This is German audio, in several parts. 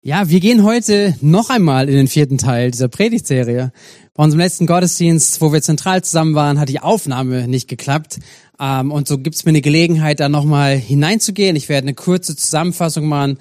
Ja, wir gehen heute noch einmal in den vierten Teil dieser Predigtserie. Bei unserem letzten Gottesdienst, wo wir zentral zusammen waren, hat die Aufnahme nicht geklappt. Ähm, und so gibt's mir eine Gelegenheit, da nochmal hineinzugehen. Ich werde eine kurze Zusammenfassung machen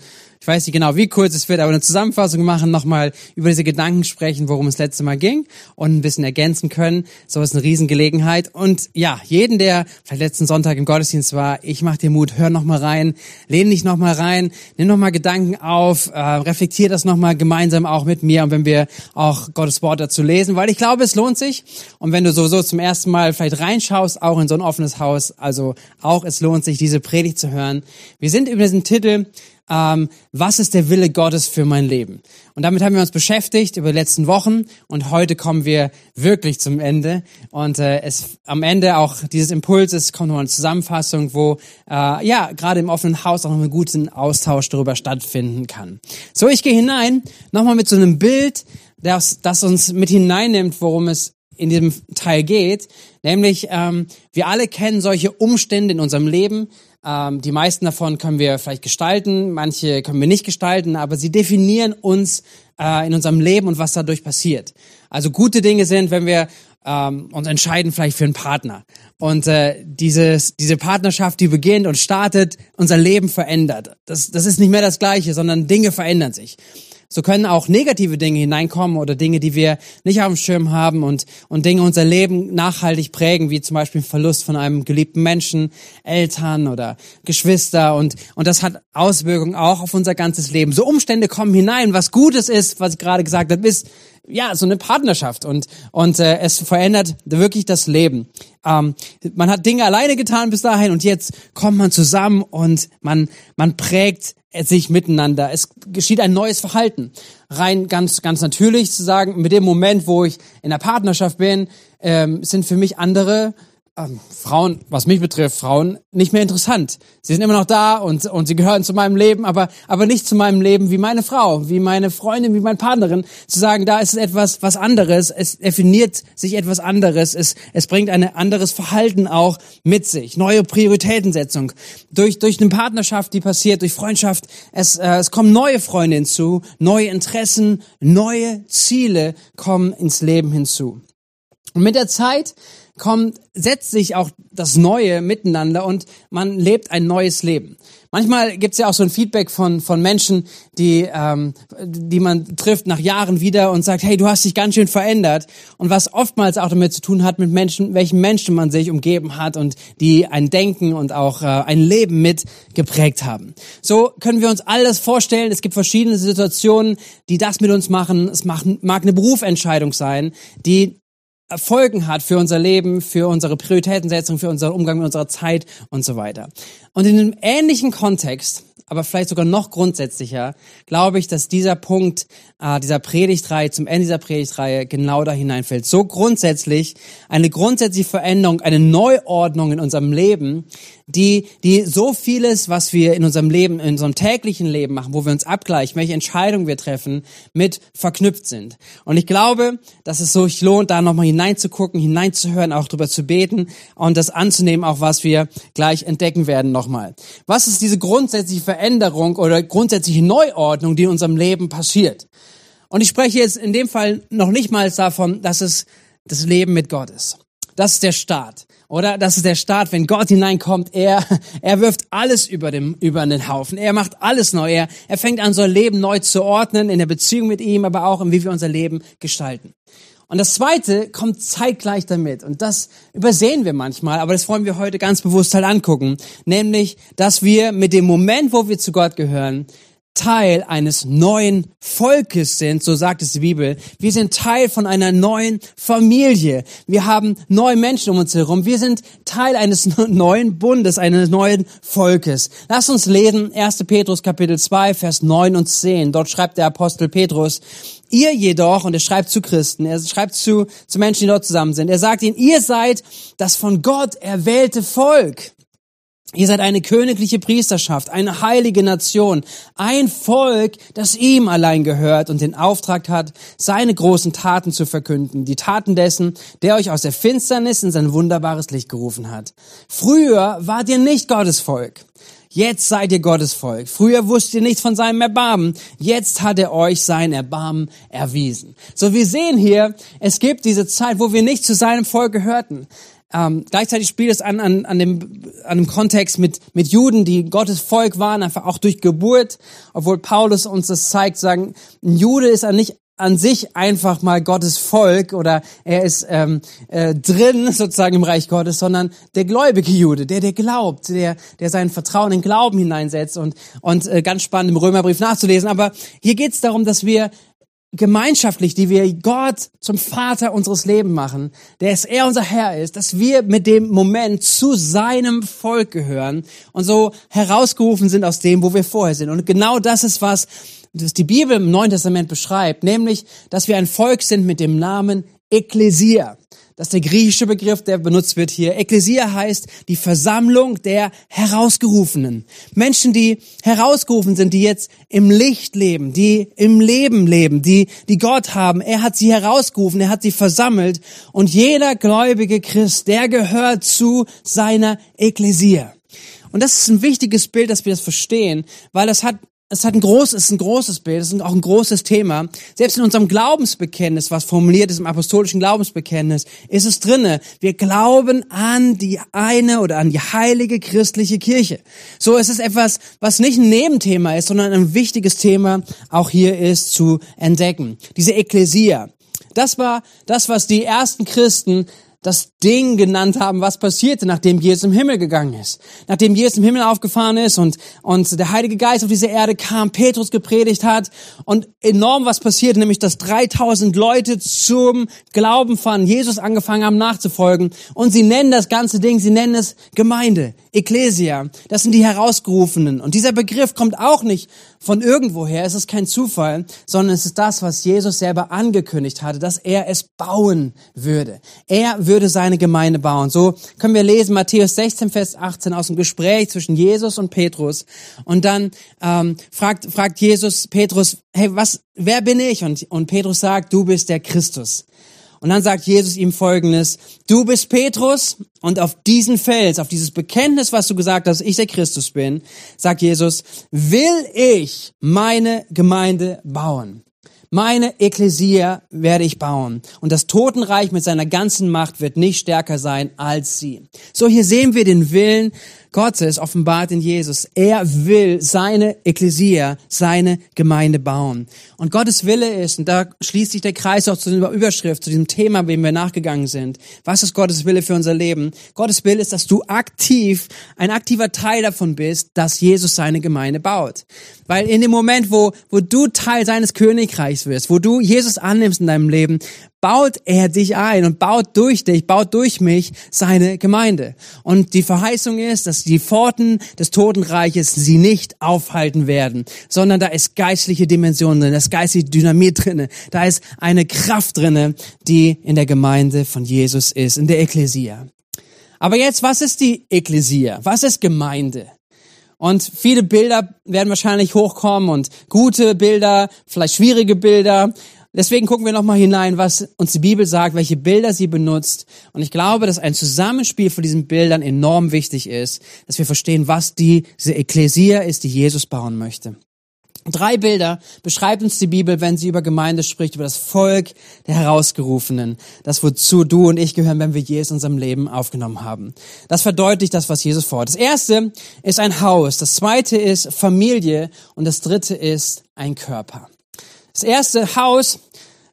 ich weiß nicht genau, wie kurz es wird, aber eine Zusammenfassung machen, nochmal über diese Gedanken sprechen, worum es letzte Mal ging und ein bisschen ergänzen können. So ist eine Riesengelegenheit. Und ja, jeden, der vielleicht letzten Sonntag im Gottesdienst war, ich mach dir Mut, hör nochmal rein, lehn dich nochmal rein, nimm nochmal Gedanken auf, äh, reflektier das nochmal gemeinsam auch mit mir und wenn wir auch Gottes Wort dazu lesen, weil ich glaube, es lohnt sich. Und wenn du sowieso zum ersten Mal vielleicht reinschaust, auch in so ein offenes Haus, also auch es lohnt sich, diese Predigt zu hören. Wir sind über diesen Titel ähm, was ist der Wille Gottes für mein Leben? Und damit haben wir uns beschäftigt über die letzten Wochen und heute kommen wir wirklich zum Ende. Und äh, es am Ende auch dieses Impulses kommt noch eine Zusammenfassung, wo äh, ja gerade im offenen Haus auch noch einen guten Austausch darüber stattfinden kann. So, ich gehe hinein, nochmal mit so einem Bild, das, das uns mit hineinnimmt, worum es in diesem Teil geht, nämlich ähm, wir alle kennen solche Umstände in unserem Leben, ähm, die meisten davon können wir vielleicht gestalten, manche können wir nicht gestalten, aber sie definieren uns äh, in unserem Leben und was dadurch passiert. Also gute Dinge sind, wenn wir ähm, uns entscheiden vielleicht für einen Partner. Und äh, dieses, diese Partnerschaft, die beginnt und startet, unser Leben verändert. Das, das ist nicht mehr das Gleiche, sondern Dinge verändern sich. So können auch negative Dinge hineinkommen oder Dinge, die wir nicht auf dem Schirm haben und, und Dinge unser Leben nachhaltig prägen, wie zum Beispiel Verlust von einem geliebten Menschen, Eltern oder Geschwister und, und das hat Auswirkungen auch auf unser ganzes Leben. So Umstände kommen hinein. Was Gutes ist, was ich gerade gesagt habe, ist, ja, so eine Partnerschaft und, und äh, es verändert wirklich das Leben. Ähm, man hat Dinge alleine getan bis dahin und jetzt kommt man zusammen und man, man prägt sich miteinander. Es geschieht ein neues Verhalten. Rein ganz, ganz natürlich zu sagen, mit dem Moment, wo ich in der Partnerschaft bin, ähm, sind für mich andere ähm, Frauen, was mich betrifft, Frauen nicht mehr interessant. Sie sind immer noch da und, und sie gehören zu meinem Leben, aber, aber nicht zu meinem Leben wie meine Frau, wie meine Freundin, wie meine Partnerin. Zu sagen, da ist es etwas, was anderes, es definiert sich etwas anderes, es, es bringt ein anderes Verhalten auch mit sich, neue Prioritätensetzung. Durch, durch eine Partnerschaft, die passiert, durch Freundschaft, es, äh, es kommen neue Freunde hinzu, neue Interessen, neue Ziele kommen ins Leben hinzu. Und mit der Zeit kommt, setzt sich auch das Neue miteinander und man lebt ein neues Leben. Manchmal gibt's ja auch so ein Feedback von, von Menschen, die, ähm, die man trifft nach Jahren wieder und sagt, hey, du hast dich ganz schön verändert. Und was oftmals auch damit zu tun hat, mit Menschen, welchen Menschen man sich umgeben hat und die ein Denken und auch äh, ein Leben mit geprägt haben. So können wir uns alles vorstellen. Es gibt verschiedene Situationen, die das mit uns machen. Es mag, mag eine Berufsentscheidung sein, die Folgen hat für unser Leben, für unsere Prioritätensetzung, für unseren Umgang mit unserer Zeit und so weiter. Und in einem ähnlichen Kontext aber vielleicht sogar noch grundsätzlicher, glaube ich, dass dieser Punkt äh, dieser Predigtreihe, zum Ende dieser Predigtreihe genau da hineinfällt. So grundsätzlich, eine grundsätzliche Veränderung, eine Neuordnung in unserem Leben, die, die so vieles, was wir in unserem Leben, in unserem täglichen Leben machen, wo wir uns abgleichen, welche Entscheidungen wir treffen, mit verknüpft sind. Und ich glaube, dass es sich lohnt, da nochmal hineinzugucken, hineinzuhören, auch drüber zu beten und das anzunehmen, auch was wir gleich entdecken werden nochmal. Was ist diese grundsätzliche Veränderung? Oder grundsätzliche Neuordnung, die in unserem Leben passiert. Und ich spreche jetzt in dem Fall noch nicht mal davon, dass es das Leben mit Gott ist. Das ist der Start. Oder das ist der Start, wenn Gott hineinkommt, er, er wirft alles über, dem, über den Haufen. Er macht alles neu. Er, er fängt an, unser Leben neu zu ordnen, in der Beziehung mit ihm, aber auch in wie wir unser Leben gestalten. Und das zweite kommt zeitgleich damit. Und das übersehen wir manchmal, aber das wollen wir heute ganz bewusst halt angucken. Nämlich, dass wir mit dem Moment, wo wir zu Gott gehören, Teil eines neuen Volkes sind, so sagt es die Bibel. Wir sind Teil von einer neuen Familie. Wir haben neue Menschen um uns herum. Wir sind Teil eines neuen Bundes, eines neuen Volkes. Lass uns lesen 1. Petrus Kapitel 2, Vers 9 und 10. Dort schreibt der Apostel Petrus, Ihr jedoch, und er schreibt zu Christen, er schreibt zu, zu Menschen, die dort zusammen sind, er sagt ihnen, ihr seid das von Gott erwählte Volk Ihr seid eine königliche Priesterschaft, eine heilige Nation, ein Volk, das ihm allein gehört und den Auftrag hat, seine großen Taten zu verkünden, die Taten dessen, der euch aus der Finsternis in sein wunderbares Licht gerufen hat. Früher wart ihr nicht Gottes Volk. Jetzt seid ihr Gottes Volk. Früher wusst ihr nichts von seinem Erbarmen. Jetzt hat er euch sein Erbarmen erwiesen. So, wir sehen hier, es gibt diese Zeit, wo wir nicht zu seinem Volk gehörten. Ähm, gleichzeitig spielt es an, an, an, dem, an dem Kontext mit, mit Juden, die Gottes Volk waren, einfach auch durch Geburt, obwohl Paulus uns das zeigt, sagen, ein Jude ist nicht an sich einfach mal Gottes Volk oder er ist ähm, äh, drin sozusagen im Reich Gottes, sondern der gläubige Jude, der der glaubt, der der sein Vertrauen in Glauben hineinsetzt und und äh, ganz spannend im Römerbrief nachzulesen. Aber hier geht es darum, dass wir gemeinschaftlich, die wir Gott zum Vater unseres Lebens machen, der es er unser Herr ist, dass wir mit dem Moment zu seinem Volk gehören und so herausgerufen sind aus dem, wo wir vorher sind. Und genau das ist was, die Bibel im Neuen Testament beschreibt, nämlich, dass wir ein Volk sind mit dem Namen Ekklesia. Das ist der griechische Begriff, der benutzt wird hier. Ekklesia heißt die Versammlung der Herausgerufenen. Menschen, die herausgerufen sind, die jetzt im Licht leben, die im Leben leben, die, die Gott haben. Er hat sie herausgerufen, er hat sie versammelt. Und jeder gläubige Christ, der gehört zu seiner Ekklesia. Und das ist ein wichtiges Bild, dass wir das verstehen, weil das hat es hat ein großes, ist ein großes Bild, es ist auch ein großes Thema. Selbst in unserem Glaubensbekenntnis, was formuliert ist im apostolischen Glaubensbekenntnis, ist es drinne. Wir glauben an die eine oder an die heilige christliche Kirche. So es ist etwas, was nicht ein Nebenthema ist, sondern ein wichtiges Thema auch hier ist zu entdecken. Diese Ekklesia. Das war das, was die ersten Christen das Ding genannt haben, was passierte, nachdem Jesus im Himmel gegangen ist. Nachdem Jesus im Himmel aufgefahren ist und, und der Heilige Geist auf diese Erde kam, Petrus gepredigt hat und enorm was passierte, nämlich dass 3000 Leute zum Glauben fanden, Jesus angefangen haben nachzufolgen und sie nennen das ganze Ding, sie nennen es Gemeinde, Ecclesia. Das sind die Herausgerufenen. Und dieser Begriff kommt auch nicht von irgendwoher, es ist kein Zufall, sondern es ist das, was Jesus selber angekündigt hatte, dass er es bauen würde. Er würde seine Gemeinde bauen. So können wir lesen Matthäus 16, Vers 18 aus dem Gespräch zwischen Jesus und Petrus. Und dann ähm, fragt, fragt Jesus Petrus, hey, was, wer bin ich? Und, und Petrus sagt, du bist der Christus. Und dann sagt Jesus ihm Folgendes, du bist Petrus und auf diesen Fels, auf dieses Bekenntnis, was du gesagt hast, ich der Christus bin, sagt Jesus, will ich meine Gemeinde bauen. Meine Ekklesia werde ich bauen und das Totenreich mit seiner ganzen Macht wird nicht stärker sein als sie. So, hier sehen wir den Willen Gottes offenbart in Jesus. Er will seine Ekklesia, seine Gemeinde bauen. Und Gottes Wille ist, und da schließt sich der Kreis auch zu dieser Überschrift, zu diesem Thema, dem wir nachgegangen sind. Was ist Gottes Wille für unser Leben? Gottes Wille ist, dass du aktiv, ein aktiver Teil davon bist, dass Jesus seine Gemeinde baut. Weil in dem Moment, wo, wo du Teil seines Königreichs wirst, wo du Jesus annimmst in deinem Leben, baut er dich ein und baut durch dich, baut durch mich seine Gemeinde. Und die Verheißung ist, dass die Pforten des Totenreiches sie nicht aufhalten werden, sondern da ist geistliche Dimension drin, da ist geistliche Dynamit drinne, da ist eine Kraft drinne, die in der Gemeinde von Jesus ist, in der Ekklesia. Aber jetzt, was ist die Ekklesia? Was ist Gemeinde? Und viele Bilder werden wahrscheinlich hochkommen und gute Bilder, vielleicht schwierige Bilder. Deswegen gucken wir nochmal hinein, was uns die Bibel sagt, welche Bilder sie benutzt. Und ich glaube, dass ein Zusammenspiel von diesen Bildern enorm wichtig ist, dass wir verstehen, was die, diese Ekklesia ist, die Jesus bauen möchte. Drei Bilder beschreibt uns die Bibel, wenn sie über Gemeinde spricht, über das Volk der Herausgerufenen. Das, wozu du und ich gehören, wenn wir Jesus in unserem Leben aufgenommen haben. Das verdeutlicht das, was Jesus vorhat. Das erste ist ein Haus. Das zweite ist Familie. Und das dritte ist ein Körper. Das erste Haus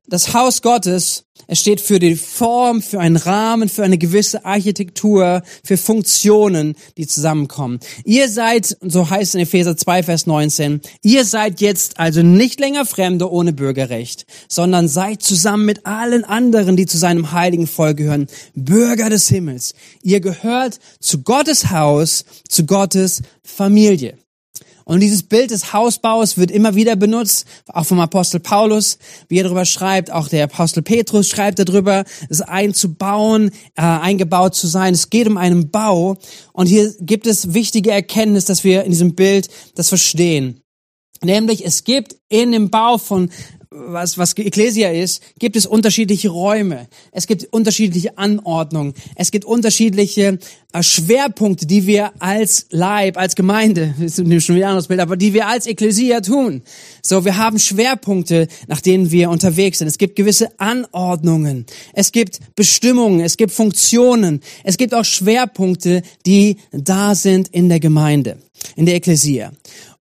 das Haus Gottes, es steht für die Form, für einen Rahmen, für eine gewisse Architektur, für Funktionen, die zusammenkommen. Ihr seid, so heißt es in Epheser 2, Vers 19, ihr seid jetzt also nicht länger Fremde ohne Bürgerrecht, sondern seid zusammen mit allen anderen, die zu seinem heiligen Volk gehören, Bürger des Himmels. Ihr gehört zu Gottes Haus, zu Gottes Familie. Und dieses Bild des Hausbaus wird immer wieder benutzt, auch vom Apostel Paulus, wie er darüber schreibt. Auch der Apostel Petrus schreibt darüber, es einzubauen, äh, eingebaut zu sein. Es geht um einen Bau. Und hier gibt es wichtige Erkenntnis, dass wir in diesem Bild das verstehen. Nämlich, es gibt in dem Bau von was, was Ecclesia ist, gibt es unterschiedliche Räume. Es gibt unterschiedliche Anordnungen. Es gibt unterschiedliche äh, Schwerpunkte, die wir als Leib, als Gemeinde, das ist schon wieder ein anderes Bild, aber die wir als Ecclesia tun. So, wir haben Schwerpunkte, nach denen wir unterwegs sind. Es gibt gewisse Anordnungen. Es gibt Bestimmungen. Es gibt Funktionen. Es gibt auch Schwerpunkte, die da sind in der Gemeinde, in der Ecclesia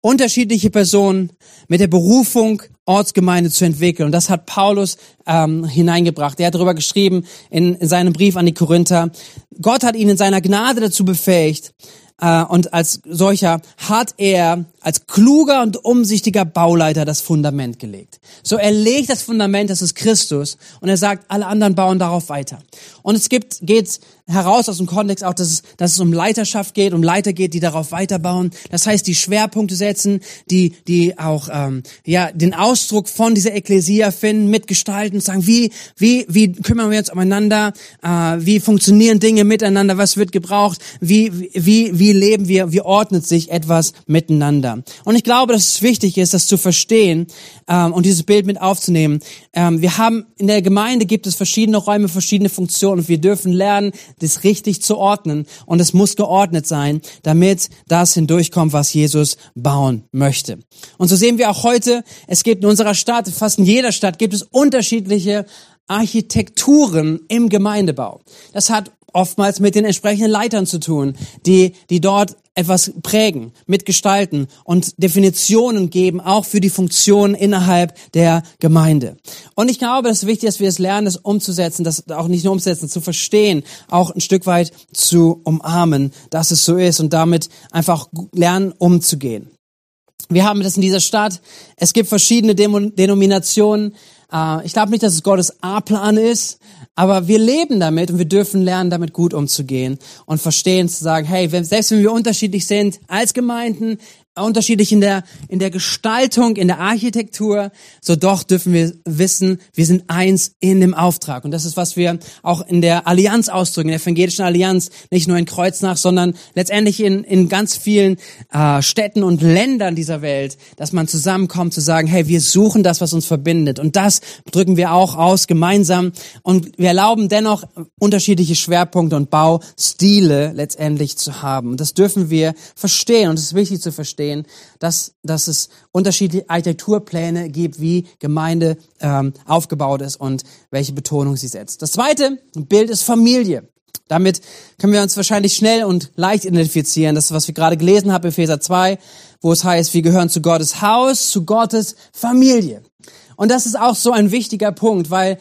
unterschiedliche Personen mit der Berufung, Ortsgemeinde zu entwickeln. Und das hat Paulus ähm, hineingebracht. Er hat darüber geschrieben in, in seinem Brief an die Korinther. Gott hat ihn in seiner Gnade dazu befähigt, äh, und als solcher hat er als kluger und umsichtiger Bauleiter das Fundament gelegt. So er legt das Fundament, das ist Christus, und er sagt, alle anderen bauen darauf weiter. Und es gibt, geht heraus aus dem Kontext auch, dass es, dass es um Leiterschaft geht, um Leiter geht, die darauf weiterbauen. Das heißt, die Schwerpunkte setzen, die, die auch ähm, ja den Ausdruck von dieser Ekklesia finden, mitgestalten, sagen, wie, wie, wie kümmern wir uns umeinander, äh, wie funktionieren Dinge miteinander, was wird gebraucht, wie, wie, wie leben wir, wie ordnet sich etwas miteinander. Und ich glaube, dass es wichtig ist, das zu verstehen ähm, und dieses Bild mit aufzunehmen. Ähm, wir haben in der Gemeinde gibt es verschiedene Räume, verschiedene Funktionen und wir dürfen lernen, das richtig zu ordnen und es muss geordnet sein, damit das hindurchkommt, was Jesus bauen möchte. Und so sehen wir auch heute, es gibt in unserer Stadt, fast in jeder Stadt gibt es unterschiedliche Architekturen im Gemeindebau. Das hat oftmals mit den entsprechenden Leitern zu tun, die, die dort etwas prägen, mitgestalten und Definitionen geben, auch für die Funktion innerhalb der Gemeinde. Und ich glaube, es ist wichtig, dass wir es lernen, das umzusetzen, das auch nicht nur umzusetzen, zu verstehen, auch ein Stück weit zu umarmen, dass es so ist und damit einfach lernen, umzugehen. Wir haben das in dieser Stadt. Es gibt verschiedene Denominationen. Äh, ich glaube nicht, dass es Gottes A-Plan ist, aber wir leben damit und wir dürfen lernen, damit gut umzugehen und verstehen zu sagen, hey, selbst wenn wir unterschiedlich sind als Gemeinden, unterschiedlich in der, in der Gestaltung, in der Architektur, so doch dürfen wir wissen, wir sind eins in dem Auftrag. Und das ist, was wir auch in der Allianz ausdrücken, in der evangelischen Allianz, nicht nur in Kreuznach, sondern letztendlich in, in ganz vielen äh, Städten und Ländern dieser Welt, dass man zusammenkommt zu sagen, hey, wir suchen das, was uns verbindet. Und das drücken wir auch aus gemeinsam. Und wir erlauben dennoch unterschiedliche Schwerpunkte und Baustile letztendlich zu haben. Und das dürfen wir verstehen und es ist wichtig zu verstehen verstehen, dass, dass es unterschiedliche Architekturpläne gibt, wie Gemeinde ähm, aufgebaut ist und welche Betonung sie setzt. Das zweite Bild ist Familie. Damit können wir uns wahrscheinlich schnell und leicht identifizieren. Das, was wir gerade gelesen haben, Epheser 2, wo es heißt, wir gehören zu Gottes Haus, zu Gottes Familie. Und das ist auch so ein wichtiger Punkt, weil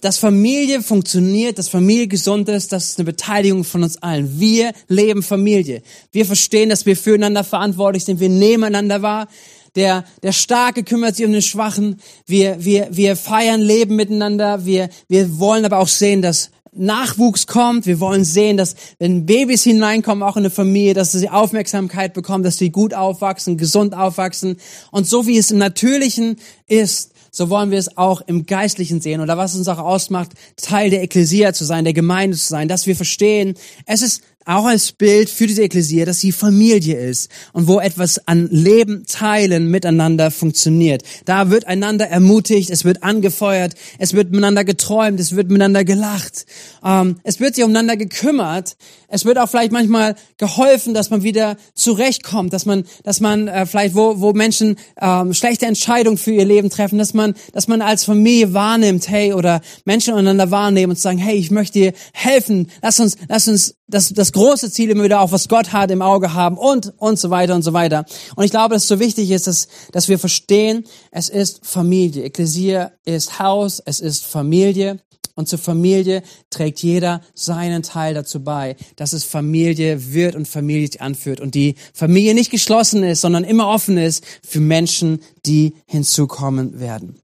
dass Familie funktioniert, dass Familie gesund ist, das ist eine Beteiligung von uns allen. Wir leben Familie. Wir verstehen, dass wir füreinander verantwortlich sind. Wir nehmen einander wahr. Der, der Starke kümmert sich um den Schwachen. Wir, wir, wir feiern Leben miteinander. Wir, wir wollen aber auch sehen, dass Nachwuchs kommt. Wir wollen sehen, dass wenn Babys hineinkommen, auch in eine Familie, dass sie Aufmerksamkeit bekommen, dass sie gut aufwachsen, gesund aufwachsen. Und so wie es im Natürlichen ist, so wollen wir es auch im Geistlichen sehen. Oder was uns auch ausmacht, Teil der Ekklesia zu sein, der Gemeinde zu sein, dass wir verstehen, es ist auch als Bild für diese Ekklesia, dass sie Familie ist und wo etwas an Leben teilen miteinander funktioniert. Da wird einander ermutigt, es wird angefeuert, es wird miteinander geträumt, es wird miteinander gelacht, ähm, es wird sich umeinander gekümmert, es wird auch vielleicht manchmal geholfen, dass man wieder zurechtkommt, dass man, dass man äh, vielleicht wo, wo Menschen ähm, schlechte Entscheidungen für ihr Leben treffen, dass man, dass man als Familie wahrnimmt, hey oder Menschen untereinander wahrnehmen und sagen, hey, ich möchte dir helfen, lass uns, lass uns das, das große Ziel immer wieder auch, was Gott hat, im Auge haben und, und so weiter und so weiter. Und ich glaube, dass es so wichtig ist, dass, dass wir verstehen, es ist Familie. Ekklesia ist Haus, es ist Familie. Und zur Familie trägt jeder seinen Teil dazu bei, dass es Familie wird und Familie anführt und die Familie nicht geschlossen ist, sondern immer offen ist für Menschen, die hinzukommen werden.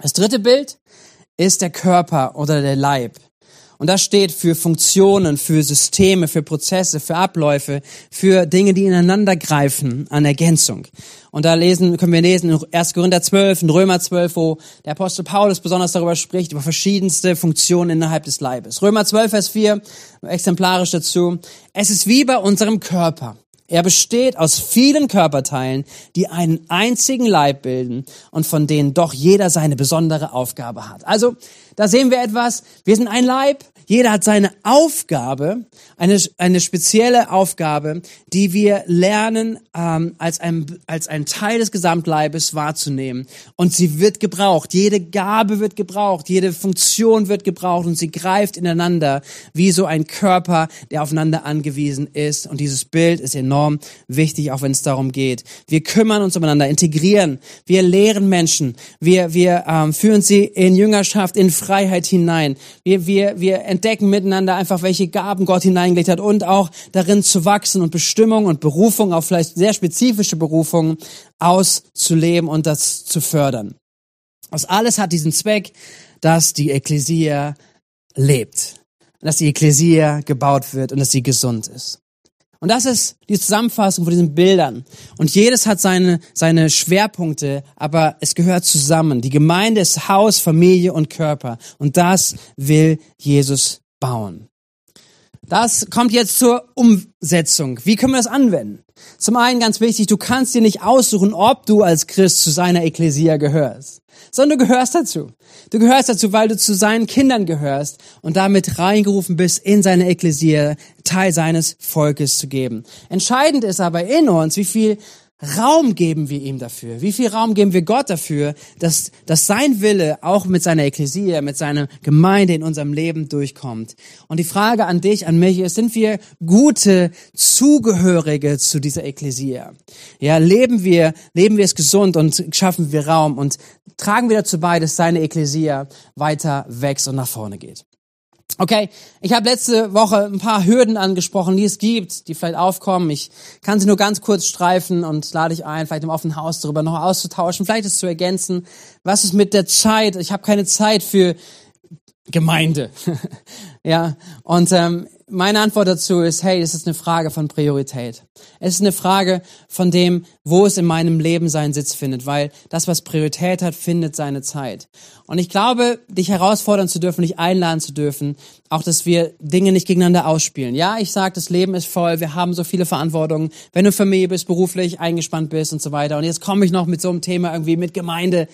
Das dritte Bild ist der Körper oder der Leib. Und das steht für Funktionen, für Systeme, für Prozesse, für Abläufe, für Dinge, die ineinander greifen an Ergänzung. Und da lesen, können wir lesen in 1. Korinther 12, in Römer 12, wo der Apostel Paulus besonders darüber spricht, über verschiedenste Funktionen innerhalb des Leibes. Römer 12, Vers 4, exemplarisch dazu. Es ist wie bei unserem Körper. Er besteht aus vielen Körperteilen, die einen einzigen Leib bilden und von denen doch jeder seine besondere Aufgabe hat. Also, da sehen wir etwas. Wir sind ein Leib. Jeder hat seine Aufgabe, eine, eine spezielle Aufgabe, die wir lernen, ähm, als, ein, als ein Teil des Gesamtleibes wahrzunehmen. Und sie wird gebraucht. Jede Gabe wird gebraucht. Jede Funktion wird gebraucht und sie greift ineinander wie so ein Körper, der aufeinander angewiesen ist. Und dieses Bild ist enorm wichtig, auch wenn es darum geht. Wir kümmern uns umeinander, integrieren. Wir lehren Menschen. Wir, wir ähm, führen sie in Jüngerschaft, in Freiheit hinein. Wir, wir, wir entdecken miteinander einfach, welche Gaben Gott hineingelegt hat und auch darin zu wachsen und Bestimmung und Berufung, auch vielleicht sehr spezifische Berufungen auszuleben und das zu fördern. Das alles hat diesen Zweck, dass die Ekklesia lebt, dass die Ekklesia gebaut wird und dass sie gesund ist. Und das ist die Zusammenfassung von diesen Bildern. Und jedes hat seine, seine Schwerpunkte, aber es gehört zusammen. Die Gemeinde ist Haus, Familie und Körper. Und das will Jesus bauen. Das kommt jetzt zur Umsetzung. Wie können wir das anwenden? Zum einen ganz wichtig, du kannst dir nicht aussuchen, ob du als Christ zu seiner Ekklesia gehörst, sondern du gehörst dazu. Du gehörst dazu, weil du zu seinen Kindern gehörst und damit reingerufen bist, in seine Ekklesia Teil seines Volkes zu geben. Entscheidend ist aber in uns, wie viel Raum geben wir ihm dafür? Wie viel Raum geben wir Gott dafür, dass, dass sein Wille auch mit seiner Ekklesia, mit seiner Gemeinde in unserem Leben durchkommt? Und die Frage an dich, an mich ist, sind wir gute Zugehörige zu dieser Ekklesia? Ja, leben wir, leben wir es gesund und schaffen wir Raum und tragen wir dazu bei, dass seine Ekklesia weiter wächst und nach vorne geht? Okay, ich habe letzte Woche ein paar Hürden angesprochen, die es gibt, die vielleicht aufkommen. Ich kann sie nur ganz kurz streifen und lade ich ein, vielleicht im offenen Haus darüber noch auszutauschen, vielleicht es zu ergänzen. Was ist mit der Zeit? Ich habe keine Zeit für Gemeinde. ja, und ähm, meine Antwort dazu ist, hey, es ist eine Frage von Priorität. Es ist eine Frage von dem, wo es in meinem Leben seinen Sitz findet, weil das, was Priorität hat, findet seine Zeit. Und ich glaube, dich herausfordern zu dürfen, dich einladen zu dürfen, auch, dass wir Dinge nicht gegeneinander ausspielen. Ja, ich sage, das Leben ist voll, wir haben so viele Verantwortungen, wenn du Familie bist, beruflich eingespannt bist und so weiter. Und jetzt komme ich noch mit so einem Thema irgendwie mit Gemeinde.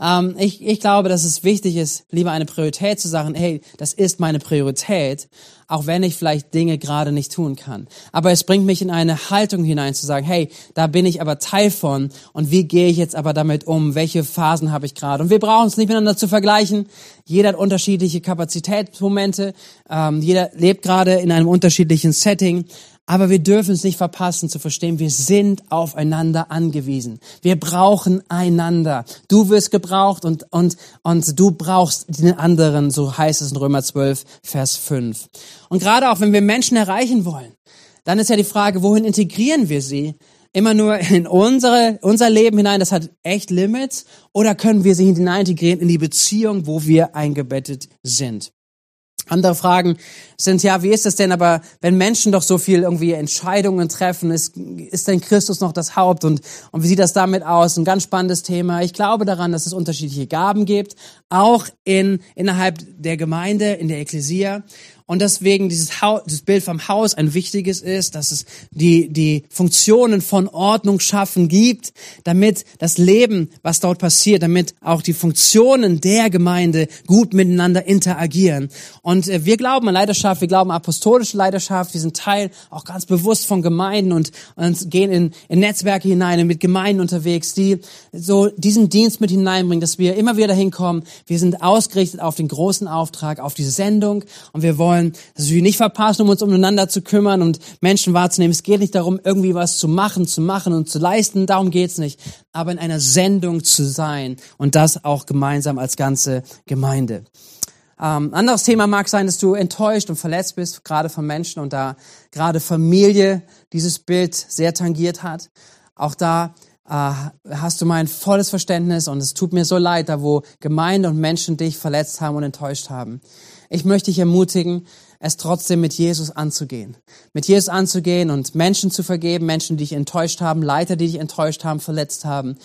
Ähm, ich, ich glaube, dass es wichtig ist, lieber eine Priorität zu sagen, hey, das ist meine Priorität, auch wenn ich vielleicht Dinge gerade nicht tun kann. Aber es bringt mich in eine Haltung hinein zu sagen, hey, da bin ich aber Teil von und wie gehe ich jetzt aber damit um? Welche Phasen habe ich gerade? Und wir brauchen es nicht miteinander zu vergleichen. Jeder hat unterschiedliche Kapazitätsmomente. Ähm, jeder lebt gerade in einem unterschiedlichen Setting. Aber wir dürfen es nicht verpassen zu verstehen, wir sind aufeinander angewiesen. Wir brauchen einander. Du wirst gebraucht und, und, und du brauchst den anderen, so heißt es in Römer 12, Vers 5. Und gerade auch wenn wir Menschen erreichen wollen, dann ist ja die Frage, wohin integrieren wir sie? Immer nur in unsere, unser Leben hinein, das hat echt Limits, oder können wir sie hinein integrieren in die Beziehung, wo wir eingebettet sind? Andere Fragen sind, ja, wie ist es denn aber, wenn Menschen doch so viel irgendwie Entscheidungen treffen, ist, ist denn Christus noch das Haupt und, und wie sieht das damit aus? Ein ganz spannendes Thema. Ich glaube daran, dass es unterschiedliche Gaben gibt, auch in, innerhalb der Gemeinde, in der Ekklesia und deswegen dieses, Haus, dieses Bild vom Haus ein wichtiges ist, dass es die, die Funktionen von Ordnung schaffen gibt, damit das Leben, was dort passiert, damit auch die Funktionen der Gemeinde gut miteinander interagieren. Und äh, wir glauben an Leidenschaft, wir glauben an apostolische Leidenschaft, wir sind Teil auch ganz bewusst von Gemeinden und, und gehen in, in Netzwerke hinein und mit Gemeinden unterwegs, die so diesen Dienst mit hineinbringen, dass wir immer wieder dahin kommen. Wir sind ausgerichtet auf den großen Auftrag, auf diese Sendung und wir wollen wollen, dass wir nicht verpassen, um uns umeinander zu kümmern und Menschen wahrzunehmen. Es geht nicht darum, irgendwie was zu machen, zu machen und zu leisten. Darum geht's nicht. Aber in einer Sendung zu sein und das auch gemeinsam als ganze Gemeinde. Ähm, anderes Thema mag sein, dass du enttäuscht und verletzt bist, gerade von Menschen und da gerade Familie dieses Bild sehr tangiert hat. Auch da äh, hast du mein volles Verständnis und es tut mir so leid, da wo Gemeinde und Menschen dich verletzt haben und enttäuscht haben. Ich möchte dich ermutigen, es trotzdem mit Jesus anzugehen. Mit Jesus anzugehen und Menschen zu vergeben, Menschen, die dich enttäuscht haben, Leiter, die dich enttäuscht haben, verletzt haben.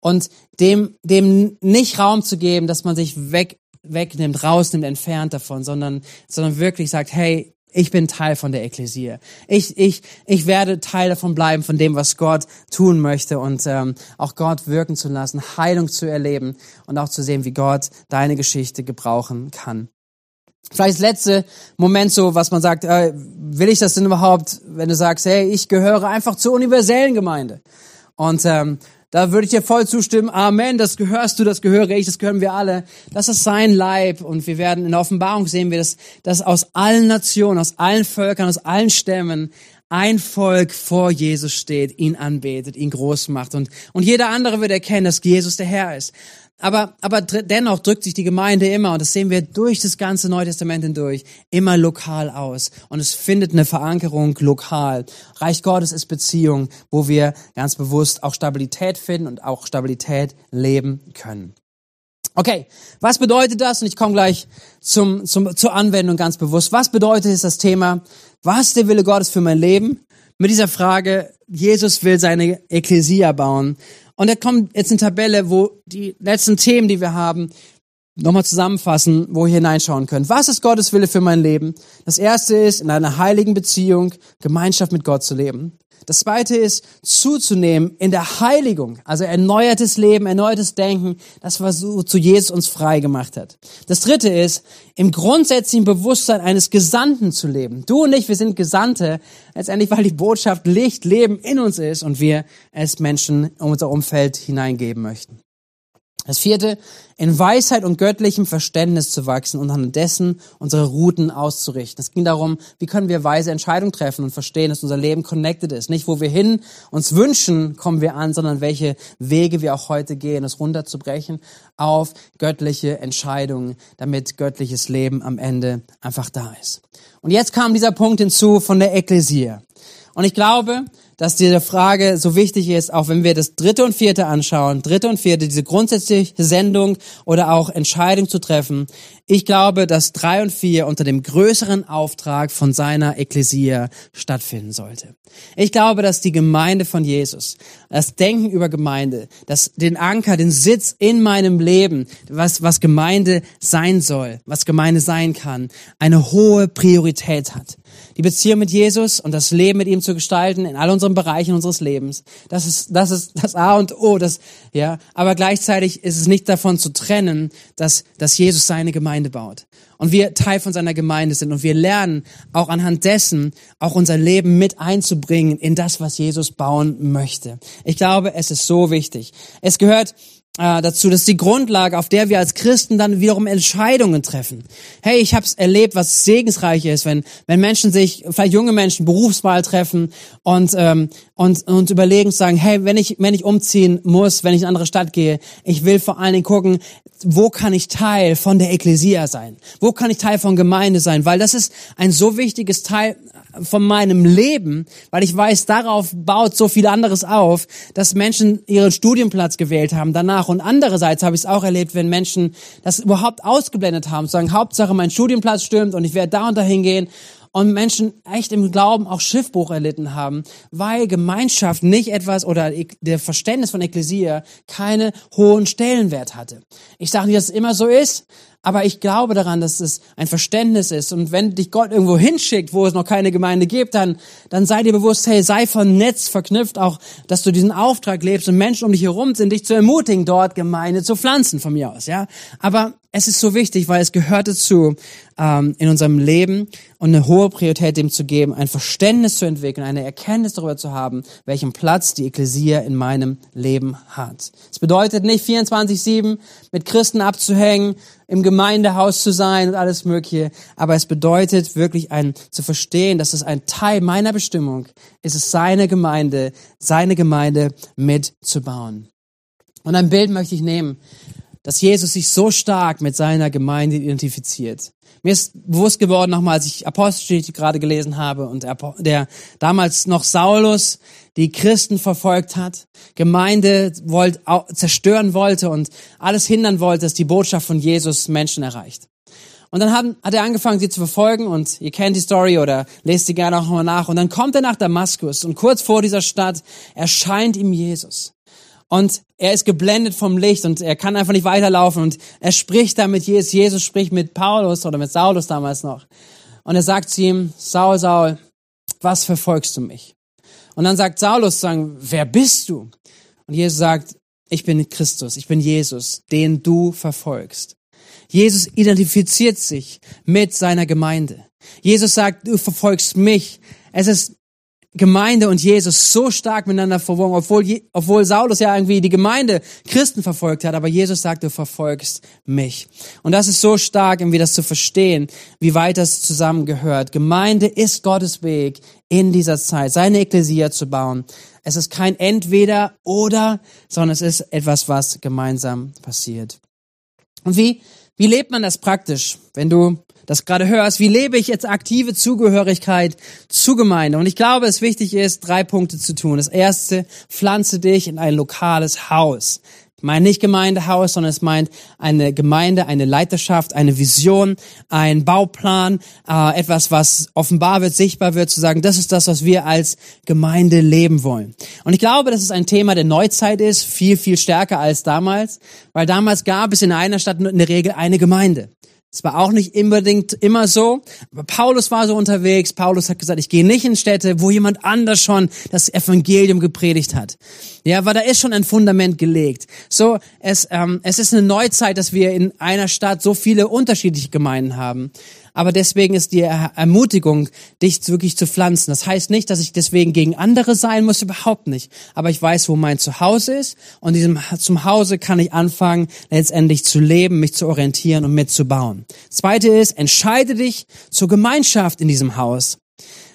Und dem, dem nicht Raum zu geben, dass man sich weg, wegnimmt, rausnimmt, entfernt davon, sondern, sondern wirklich sagt, hey, ich bin Teil von der Ekklesie. Ich, ich, ich werde Teil davon bleiben, von dem, was Gott tun möchte und ähm, auch Gott wirken zu lassen, Heilung zu erleben und auch zu sehen, wie Gott deine Geschichte gebrauchen kann. Vielleicht das letzte Moment so, was man sagt, äh, will ich das denn überhaupt, wenn du sagst, hey, ich gehöre einfach zur universellen Gemeinde. Und ähm, da würde ich dir voll zustimmen. Amen, das gehörst du, das gehöre ich, das gehören wir alle. Das ist sein Leib. Und wir werden in der Offenbarung sehen wir, dass, dass aus allen Nationen, aus allen Völkern, aus allen Stämmen ein Volk vor Jesus steht, ihn anbetet, ihn groß macht. Und, und jeder andere wird erkennen, dass Jesus der Herr ist. Aber, aber dennoch drückt sich die Gemeinde immer, und das sehen wir durch das ganze Neue Testament hindurch, immer lokal aus. Und es findet eine Verankerung lokal. Reich Gottes ist Beziehung, wo wir ganz bewusst auch Stabilität finden und auch Stabilität leben können. Okay, was bedeutet das? Und ich komme gleich zum, zum, zur Anwendung ganz bewusst. Was bedeutet ist das Thema? Was der Wille Gottes für mein Leben? Mit dieser Frage, Jesus will seine Ekklesia bauen. Und da kommt jetzt eine Tabelle, wo die letzten Themen, die wir haben, nochmal zusammenfassen, wo ihr hineinschauen könnt. Was ist Gottes Wille für mein Leben? Das erste ist, in einer heiligen Beziehung, Gemeinschaft mit Gott zu leben. Das zweite ist, zuzunehmen in der Heiligung, also erneuertes Leben, erneuertes Denken, das was zu Jesus uns frei gemacht hat. Das dritte ist, im grundsätzlichen Bewusstsein eines Gesandten zu leben. Du und ich, wir sind Gesandte, letztendlich, weil die Botschaft Licht, Leben in uns ist und wir es Menschen in unser Umfeld hineingeben möchten. Das vierte, in Weisheit und göttlichem Verständnis zu wachsen und an dessen unsere Routen auszurichten. Es ging darum, wie können wir weise Entscheidungen treffen und verstehen, dass unser Leben connected ist. Nicht, wo wir hin uns wünschen, kommen wir an, sondern welche Wege wir auch heute gehen, es runterzubrechen auf göttliche Entscheidungen, damit göttliches Leben am Ende einfach da ist. Und jetzt kam dieser Punkt hinzu von der Ekklesie. Und ich glaube, dass diese Frage so wichtig ist, auch wenn wir das dritte und vierte anschauen, dritte und vierte, diese grundsätzliche Sendung oder auch Entscheidung zu treffen. Ich glaube, dass drei und vier unter dem größeren Auftrag von seiner Ekklesia stattfinden sollte. Ich glaube, dass die Gemeinde von Jesus, das Denken über Gemeinde, das den Anker, den Sitz in meinem Leben, was, was Gemeinde sein soll, was Gemeinde sein kann, eine hohe Priorität hat die Beziehung mit Jesus und das Leben mit ihm zu gestalten in all unseren Bereichen unseres Lebens. Das ist, das ist das A und O, das, ja. Aber gleichzeitig ist es nicht davon zu trennen, dass, dass Jesus seine Gemeinde baut. Und wir Teil von seiner Gemeinde sind und wir lernen auch anhand dessen auch unser Leben mit einzubringen in das, was Jesus bauen möchte. Ich glaube, es ist so wichtig. Es gehört äh, dazu. Das ist die Grundlage, auf der wir als Christen dann wiederum Entscheidungen treffen. Hey, ich habe es erlebt, was segensreich ist, wenn wenn Menschen sich, vielleicht junge Menschen, Berufswahl treffen und ähm, und und überlegen, sagen, hey, wenn ich wenn ich umziehen muss, wenn ich in eine andere Stadt gehe, ich will vor allen Dingen gucken, wo kann ich Teil von der Ekklesia sein? Wo kann ich Teil von Gemeinde sein? Weil das ist ein so wichtiges Teil von meinem Leben, weil ich weiß, darauf baut so viel anderes auf, dass Menschen ihren Studienplatz gewählt haben danach. Und andererseits habe ich es auch erlebt, wenn Menschen das überhaupt ausgeblendet haben, sagen, Hauptsache mein Studienplatz stimmt und ich werde da und dahin gehen und Menschen echt im Glauben auch Schiffbruch erlitten haben, weil Gemeinschaft nicht etwas oder der Verständnis von Ekklesia keine hohen Stellenwert hatte. Ich sage nicht, dass es immer so ist, aber ich glaube daran, dass es ein Verständnis ist. Und wenn dich Gott irgendwo hinschickt, wo es noch keine Gemeinde gibt, dann, dann sei dir bewusst, hey, sei vernetzt, verknüpft auch, dass du diesen Auftrag lebst und Menschen um dich herum sind, dich zu ermutigen, dort Gemeinde zu pflanzen von mir aus, ja. Aber es ist so wichtig, weil es gehört dazu, ähm, in unserem Leben und eine hohe Priorität dem zu geben, ein Verständnis zu entwickeln, eine Erkenntnis darüber zu haben, welchen Platz die Ekklesia in meinem Leben hat. Es bedeutet nicht 24-7 mit Christen abzuhängen, im Gemeindehaus zu sein und alles Mögliche, aber es bedeutet wirklich ein, zu verstehen, dass es ein Teil meiner Bestimmung ist, es seine Gemeinde, seine Gemeinde mitzubauen. Und ein Bild möchte ich nehmen dass Jesus sich so stark mit seiner Gemeinde identifiziert. Mir ist bewusst geworden nochmal, als ich Apostelgeschichte gerade gelesen habe und der, damals noch Saulus die Christen verfolgt hat, Gemeinde wollt, zerstören wollte und alles hindern wollte, dass die Botschaft von Jesus Menschen erreicht. Und dann hat, hat er angefangen, sie zu verfolgen und ihr kennt die Story oder lest sie gerne auch nochmal nach. Und dann kommt er nach Damaskus und kurz vor dieser Stadt erscheint ihm Jesus. Und er ist geblendet vom Licht und er kann einfach nicht weiterlaufen und er spricht da mit Jesus. Jesus spricht mit Paulus oder mit Saulus damals noch. und er sagt zu ihm, Saul, Saul, was verfolgst du mich? Und dann sagt Saulus sagen, wer bist du? Und Jesus sagt, ich bin Christus, ich bin Jesus, den du verfolgst. Jesus identifiziert sich mit seiner Gemeinde. Jesus sagt, du verfolgst mich. Es ist Gemeinde und Jesus so stark miteinander verwoben, obwohl, obwohl Saulus ja irgendwie die Gemeinde Christen verfolgt hat, aber Jesus sagt, du verfolgst mich. Und das ist so stark, irgendwie das zu verstehen, wie weit das zusammengehört. Gemeinde ist Gottes Weg in dieser Zeit, seine Ekklesia zu bauen. Es ist kein Entweder oder, sondern es ist etwas, was gemeinsam passiert. Und wie, wie lebt man das praktisch, wenn du das gerade hörst, wie lebe ich jetzt aktive Zugehörigkeit zu Gemeinde? Und ich glaube, es wichtig ist, drei Punkte zu tun. Das erste, pflanze dich in ein lokales Haus. Ich meine nicht Gemeindehaus, sondern es meint eine Gemeinde, eine Leiterschaft, eine Vision, ein Bauplan, äh, etwas, was offenbar wird, sichtbar wird, zu sagen, das ist das, was wir als Gemeinde leben wollen. Und ich glaube, dass es ein Thema der Neuzeit ist, viel, viel stärker als damals, weil damals gab es in einer Stadt in der Regel eine Gemeinde. Es war auch nicht unbedingt immer so, aber Paulus war so unterwegs. Paulus hat gesagt, ich gehe nicht in Städte, wo jemand anders schon das Evangelium gepredigt hat. Ja, weil da ist schon ein Fundament gelegt. So, es, ähm, es ist eine Neuzeit, dass wir in einer Stadt so viele unterschiedliche Gemeinden haben. Aber deswegen ist die Ermutigung, dich wirklich zu pflanzen. Das heißt nicht, dass ich deswegen gegen andere sein muss, überhaupt nicht. Aber ich weiß, wo mein Zuhause ist und diesem zum Hause kann ich anfangen, letztendlich zu leben, mich zu orientieren und mitzubauen. Zweite ist, entscheide dich zur Gemeinschaft in diesem Haus.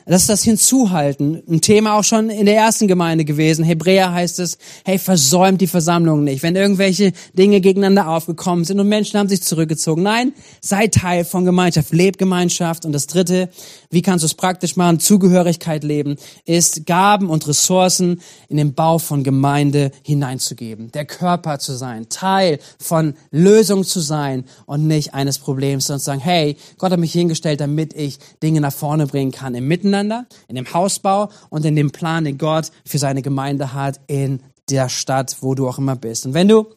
Das ist das Hinzuhalten. Ein Thema auch schon in der ersten Gemeinde gewesen. Hebräer heißt es, hey, versäumt die Versammlung nicht. Wenn irgendwelche Dinge gegeneinander aufgekommen sind und Menschen haben sich zurückgezogen. Nein, sei Teil von Gemeinschaft, leb Gemeinschaft. Und das dritte, wie kannst du es praktisch machen? Zugehörigkeit leben, ist Gaben und Ressourcen in den Bau von Gemeinde hineinzugeben. Der Körper zu sein, Teil von Lösung zu sein und nicht eines Problems, sondern zu sagen, hey, Gott hat mich hingestellt, damit ich Dinge nach vorne bringen kann im Miteinander miteinander, in dem Hausbau und in dem Plan, den Gott für seine Gemeinde hat in der Stadt, wo du auch immer bist. Und wenn du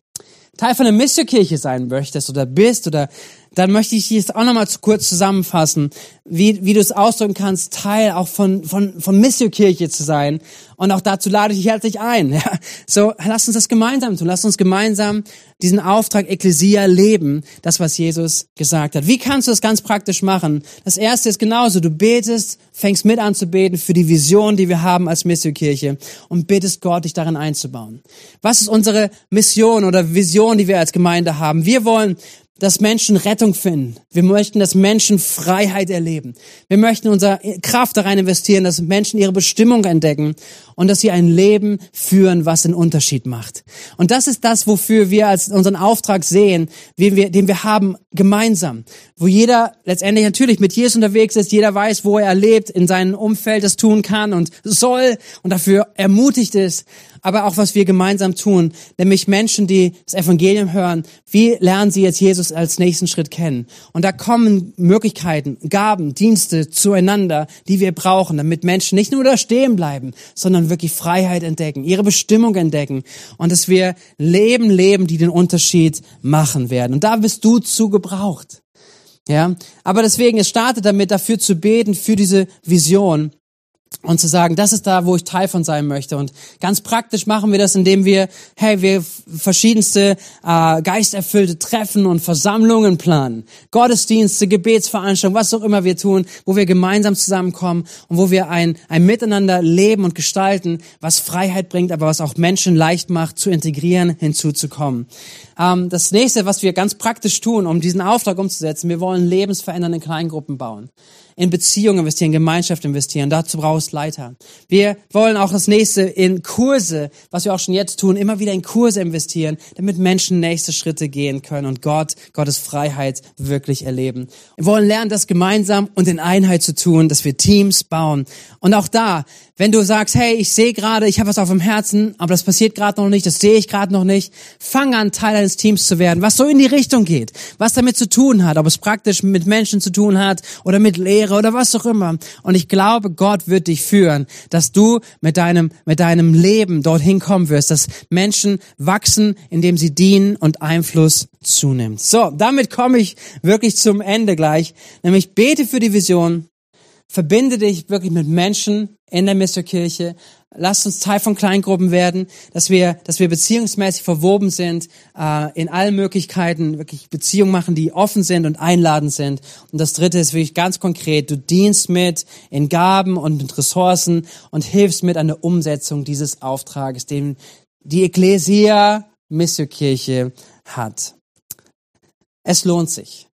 Teil von der Missionkirche sein möchtest oder bist oder dann möchte ich jetzt auch nochmal kurz zusammenfassen, wie, wie du es ausdrücken kannst, Teil auch von, von, von Missionkirche zu sein. Und auch dazu lade ich dich herzlich ein. Ja. So, lass uns das gemeinsam tun. Lass uns gemeinsam diesen Auftrag Ekklesia leben, das, was Jesus gesagt hat. Wie kannst du das ganz praktisch machen? Das erste ist genauso. Du betest, fängst mit an zu beten für die Vision, die wir haben als Missionkirche und bittest Gott, dich darin einzubauen. Was ist unsere Mission oder Vision, die wir als Gemeinde haben? Wir wollen dass Menschen Rettung finden. Wir möchten, dass Menschen Freiheit erleben. Wir möchten unsere Kraft darin investieren, dass Menschen ihre Bestimmung entdecken und dass sie ein Leben führen, was den Unterschied macht. Und das ist das, wofür wir als unseren Auftrag sehen, den wir, den wir haben gemeinsam. Wo jeder letztendlich natürlich mit Jesus unterwegs ist, jeder weiß, wo er lebt, in seinem Umfeld das tun kann und soll und dafür ermutigt ist aber auch was wir gemeinsam tun, nämlich Menschen, die das Evangelium hören, wie lernen sie jetzt Jesus als nächsten Schritt kennen? Und da kommen Möglichkeiten, Gaben, Dienste zueinander, die wir brauchen, damit Menschen nicht nur da stehen bleiben, sondern wirklich Freiheit entdecken, ihre Bestimmung entdecken und dass wir Leben leben, die den Unterschied machen werden. Und da bist du zu gebraucht. Ja, aber deswegen, es startet damit, dafür zu beten, für diese Vision und zu sagen, das ist da, wo ich Teil von sein möchte. Und ganz praktisch machen wir das, indem wir, hey, wir verschiedenste äh, geisterfüllte Treffen und Versammlungen planen, Gottesdienste, Gebetsveranstaltungen, was auch immer wir tun, wo wir gemeinsam zusammenkommen und wo wir ein, ein Miteinander leben und gestalten, was Freiheit bringt, aber was auch Menschen leicht macht, zu integrieren, hinzuzukommen. Ähm, das nächste, was wir ganz praktisch tun, um diesen Auftrag umzusetzen, wir wollen lebensverändernde Kleingruppen bauen in Beziehungen investieren, Gemeinschaft investieren. Dazu brauchst Leiter. Wir wollen auch das nächste in Kurse, was wir auch schon jetzt tun, immer wieder in Kurse investieren, damit Menschen nächste Schritte gehen können und Gott, Gottes Freiheit wirklich erleben. Wir wollen lernen, das gemeinsam und in Einheit zu tun, dass wir Teams bauen. Und auch da, wenn du sagst, hey, ich sehe gerade, ich habe was auf dem Herzen, aber das passiert gerade noch nicht, das sehe ich gerade noch nicht, fang an, Teil eines Teams zu werden, was so in die Richtung geht, was damit zu tun hat, ob es praktisch mit Menschen zu tun hat oder mit Lehre oder was auch immer. Und ich glaube, Gott wird dich führen, dass du mit deinem, mit deinem Leben dorthin kommen wirst, dass Menschen wachsen, indem sie dienen und Einfluss zunimmt. So, damit komme ich wirklich zum Ende gleich. Nämlich bete für die Vision, verbinde dich wirklich mit Menschen in der Misterkirche, Lasst uns Teil von Kleingruppen werden, dass wir, dass wir beziehungsmäßig verwoben sind, äh, in allen Möglichkeiten wirklich Beziehungen machen, die offen sind und einladend sind. Und das Dritte ist wirklich ganz konkret: Du dienst mit in Gaben und mit Ressourcen und hilfst mit an der Umsetzung dieses Auftrages, den die Ecclesia Missionkirche hat. Es lohnt sich.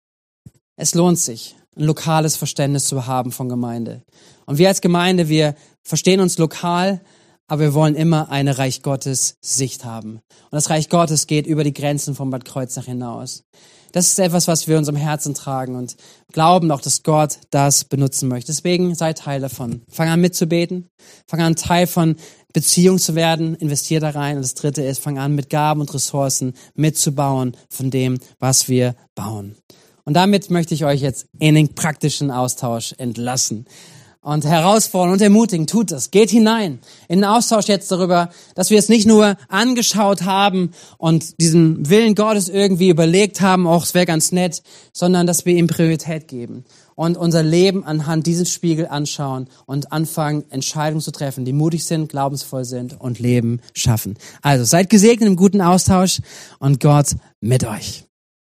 Es lohnt sich, ein lokales Verständnis zu haben von Gemeinde. Und wir als Gemeinde, wir verstehen uns lokal, aber wir wollen immer eine Reich Gottes Sicht haben. Und das Reich Gottes geht über die Grenzen von Bad Kreuznach hinaus. Das ist etwas, was wir in unserem Herzen tragen und glauben auch, dass Gott das benutzen möchte. Deswegen sei Teil davon. Fang an mitzubeten. Fang an Teil von Beziehung zu werden. Investier da rein. Und das dritte ist, fang an mit Gaben und Ressourcen mitzubauen von dem, was wir bauen. Und damit möchte ich euch jetzt in den praktischen Austausch entlassen und herausfordern und ermutigen, tut es. Geht hinein in den Austausch jetzt darüber, dass wir es nicht nur angeschaut haben und diesen Willen Gottes irgendwie überlegt haben, auch es wäre ganz nett, sondern dass wir ihm Priorität geben und unser Leben anhand dieses Spiegel anschauen und anfangen, Entscheidungen zu treffen, die mutig sind, glaubensvoll sind und Leben schaffen. Also seid gesegnet im guten Austausch und Gott mit euch.